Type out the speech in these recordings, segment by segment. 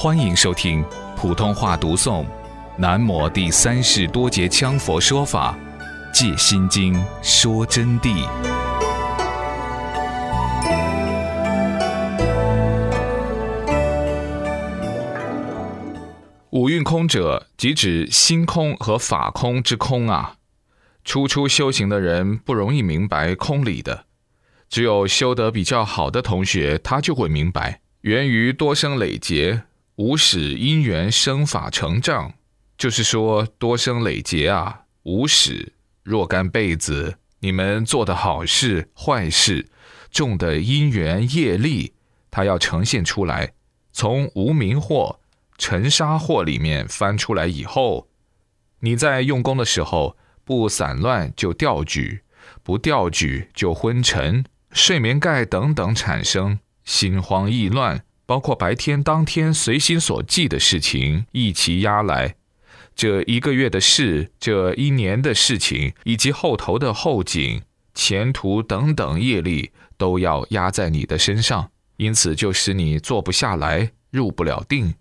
欢迎收听普通话读诵《南摩第三世多杰羌佛说法·戒心经》说真谛。五蕴空者，即指心空和法空之空啊。初初修行的人不容易明白空理的，只有修得比较好的同学，他就会明白，源于多生累劫。无始因缘生法成障，就是说多生累劫啊，无始若干辈子，你们做的好事坏事，种的因缘业力，它要呈现出来，从无明惑、尘沙惑里面翻出来以后，你在用功的时候不散乱就掉举，不掉举就昏沉、睡眠盖等等产生，心慌意乱。包括白天当天随心所记的事情一齐压来，这一个月的事，这一年的事情，以及后头的后景、前途等等业力，都要压在你的身上，因此就使你坐不下来，入不了定。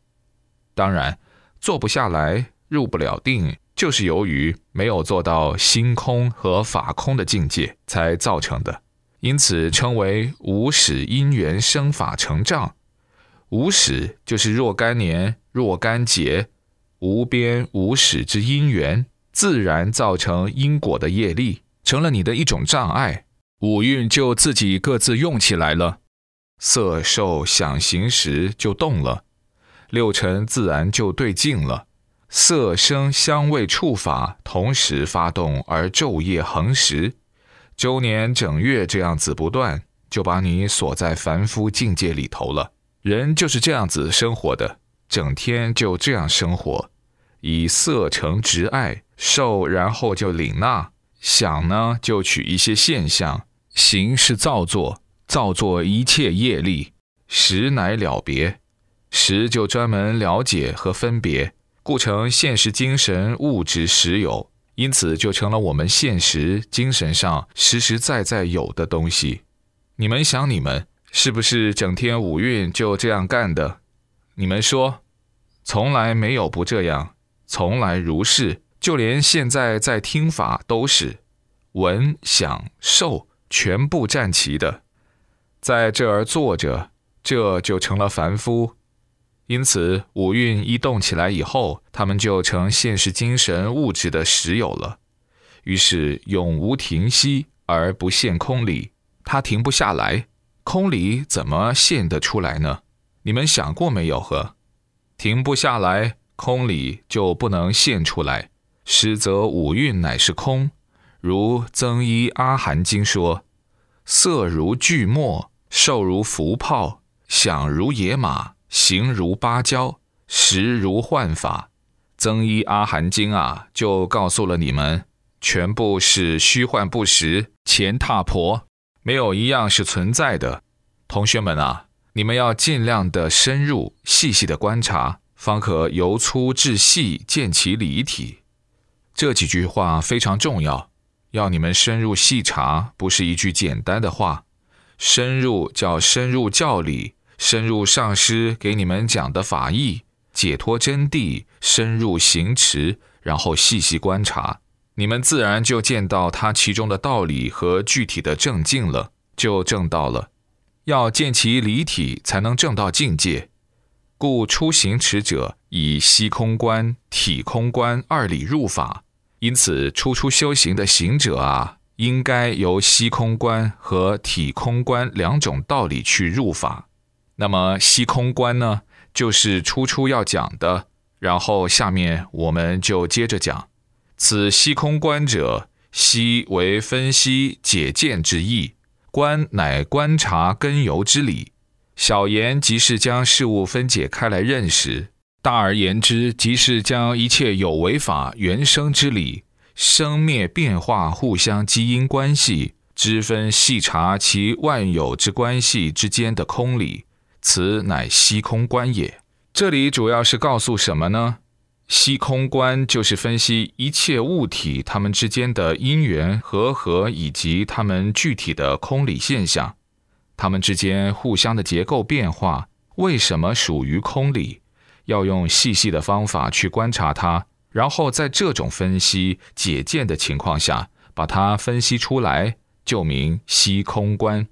当然，坐不下来，入不了定，就是由于没有做到心空和法空的境界才造成的，因此称为无始因缘生法成障。无始就是若干年、若干劫，无边无始之因缘，自然造成因果的业力，成了你的一种障碍。五蕴就自己各自用起来了，色、受、想、行、识就动了，六尘自然就对境了。色、声、香味、触法同时发动，而昼夜恒时，周年整月这样子不断，就把你锁在凡夫境界里头了。人就是这样子生活的，整天就这样生活，以色成执爱，受然后就领纳，想呢就取一些现象，行是造作，造作一切业力，识乃了别，识就专门了解和分别，故成现实精神物质实有，因此就成了我们现实精神上实实在在有的东西。你们想你们。是不是整天五蕴就这样干的？你们说，从来没有不这样，从来如是。就连现在在听法都是，闻、想、受全部占齐的，在这儿坐着，这就成了凡夫。因此，五蕴一动起来以后，他们就成现实精神物质的实有了。于是永无停息而不现空理，它停不下来。空里怎么现得出来呢？你们想过没有？呵，停不下来，空里就不能现出来。实则五蕴乃是空，如增一阿含经说：色如巨墨，受如浮泡，想如野马，行如芭蕉，识如幻法。增一阿含经啊，就告诉了你们，全部是虚幻不实，前踏婆。没有一样是存在的，同学们啊，你们要尽量的深入、细细的观察，方可由粗至细见其理体。这几句话非常重要，要你们深入细查，不是一句简单的话。深入叫深入教理，深入上师给你们讲的法义、解脱真谛，深入行持，然后细细观察。你们自然就见到它其中的道理和具体的正境了，就正到了。要见其离体，才能正到境界。故初行持者以息空观、体空观二理入法。因此，初出修行的行者啊，应该由息空观和体空观两种道理去入法。那么，息空观呢，就是初初要讲的。然后下面我们就接着讲。此息空观者，息为分析解见之意，观乃观察根由之理。小言即是将事物分解开来认识，大而言之，即是将一切有为法原生之理、生灭变化互相基因关系之分细察其万有之关系之间的空理。此乃息空观也。这里主要是告诉什么呢？息空观就是分析一切物体它们之间的因缘和合，以及它们具体的空理现象，它们之间互相的结构变化，为什么属于空理？要用细细的方法去观察它，然后在这种分析解见的情况下，把它分析出来，就名析空观。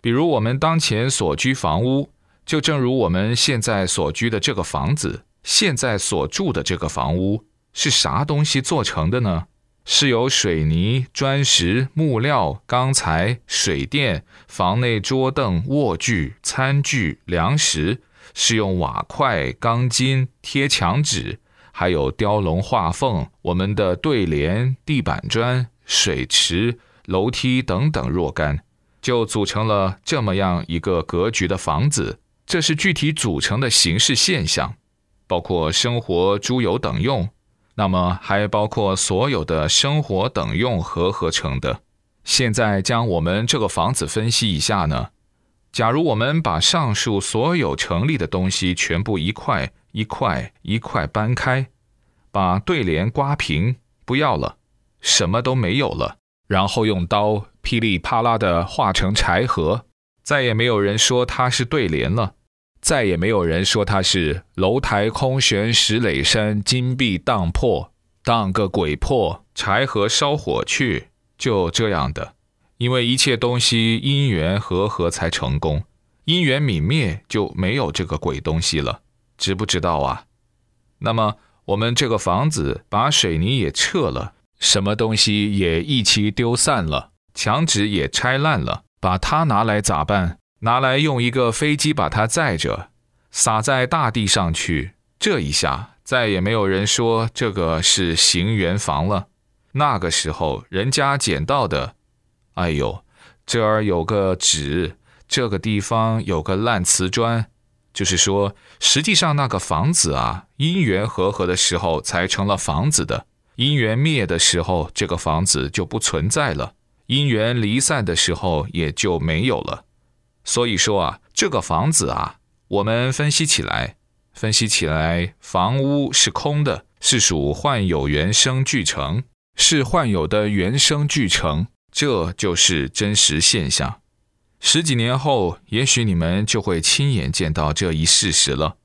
比如我们当前所居房屋，就正如我们现在所居的这个房子，现在所住的这个房屋是啥东西做成的呢？是由水泥、砖石、木料、钢材、水电、房内桌凳、卧具、餐具、粮食，是用瓦块、钢筋、贴墙纸，还有雕龙画凤、我们的对联、地板砖、水池、楼梯等等若干，就组成了这么样一个格局的房子。这是具体组成的形式现象，包括生活、猪油等用。那么还包括所有的生活等用和合成的。现在将我们这个房子分析一下呢？假如我们把上述所有成立的东西全部一块一块一块搬开，把对联刮平，不要了，什么都没有了，然后用刀噼里啪啦的画成柴禾，再也没有人说它是对联了。再也没有人说他是楼台空悬石垒山，金壁荡破，荡个鬼破，柴禾烧火去，就这样的。因为一切东西因缘和合才成功，因缘泯灭就没有这个鬼东西了，知不知道啊？那么我们这个房子把水泥也撤了，什么东西也一起丢散了，墙纸也拆烂了，把它拿来咋办？拿来用一个飞机把它载着，撒在大地上去。这一下再也没有人说这个是行圆房了。那个时候人家捡到的，哎呦，这儿有个纸，这个地方有个烂瓷砖，就是说，实际上那个房子啊，因缘和合的时候才成了房子的，因缘灭的时候，这个房子就不存在了；因缘离散的时候，也就没有了。所以说啊，这个房子啊，我们分析起来，分析起来，房屋是空的，是属幻有原生巨城，是幻有的原生巨城，这就是真实现象。十几年后，也许你们就会亲眼见到这一事实了。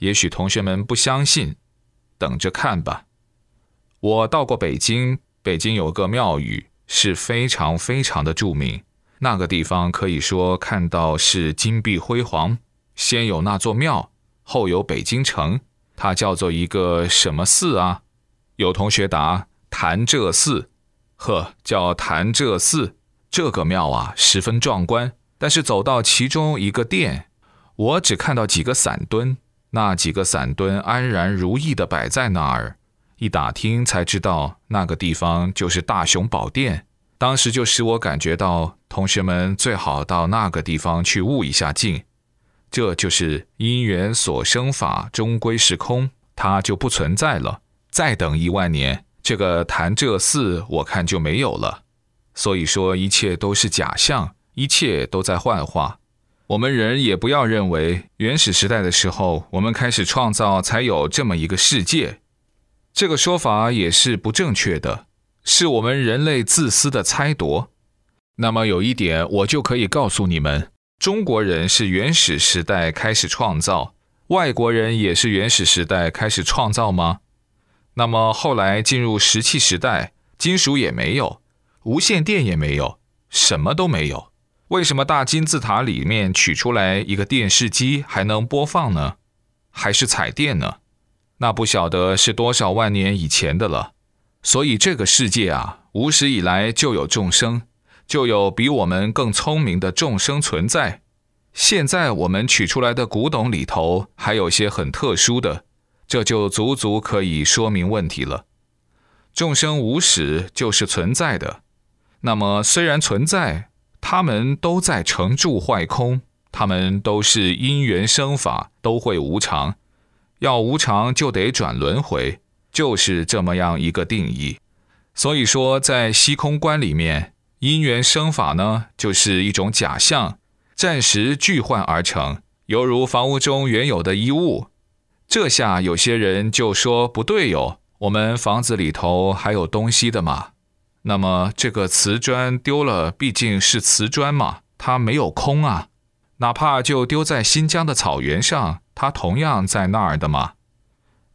也许同学们不相信，等着看吧。我到过北京，北京有个庙宇是非常非常的著名。那个地方可以说看到是金碧辉煌，先有那座庙，后有北京城，它叫做一个什么寺啊？有同学答潭柘寺，呵，叫潭柘寺。这个庙啊，十分壮观。但是走到其中一个殿，我只看到几个散墩，那几个散墩安然如意地摆在那儿。一打听才知道，那个地方就是大雄宝殿。当时就使我感觉到，同学们最好到那个地方去悟一下境。这就是因缘所生法，终归是空，它就不存在了。再等一万年，这个潭柘寺我看就没有了。所以说，一切都是假象，一切都在幻化。我们人也不要认为原始时代的时候，我们开始创造才有这么一个世界，这个说法也是不正确的。是我们人类自私的猜夺。那么有一点，我就可以告诉你们：中国人是原始时代开始创造，外国人也是原始时代开始创造吗？那么后来进入石器时代，金属也没有，无线电也没有，什么都没有。为什么大金字塔里面取出来一个电视机还能播放呢？还是彩电呢？那不晓得是多少万年以前的了。所以这个世界啊，无始以来就有众生，就有比我们更聪明的众生存在。现在我们取出来的古董里头还有些很特殊的，这就足足可以说明问题了。众生无始就是存在的，那么虽然存在，他们都在成住坏空，他们都是因缘生法，都会无常。要无常就得转轮回。就是这么样一个定义，所以说在虚空观里面，因缘生法呢，就是一种假象，暂时聚幻而成，犹如房屋中原有的衣物。这下有些人就说不对哟，我们房子里头还有东西的嘛。那么这个瓷砖丢了，毕竟是瓷砖嘛，它没有空啊。哪怕就丢在新疆的草原上，它同样在那儿的嘛？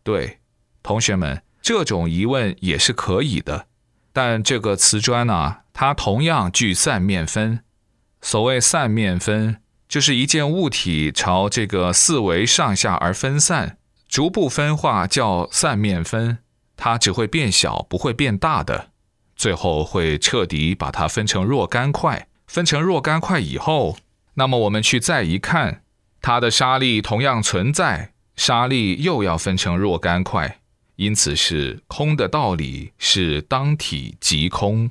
对，同学们，这种疑问也是可以的。但这个瓷砖呢，它同样具散面分。所谓散面分，就是一件物体朝这个四维上下而分散，逐步分化叫散面分。它只会变小，不会变大的，最后会彻底把它分成若干块。分成若干块以后。那么我们去再一看，它的沙粒同样存在，沙粒又要分成若干块，因此是空的道理是当体即空。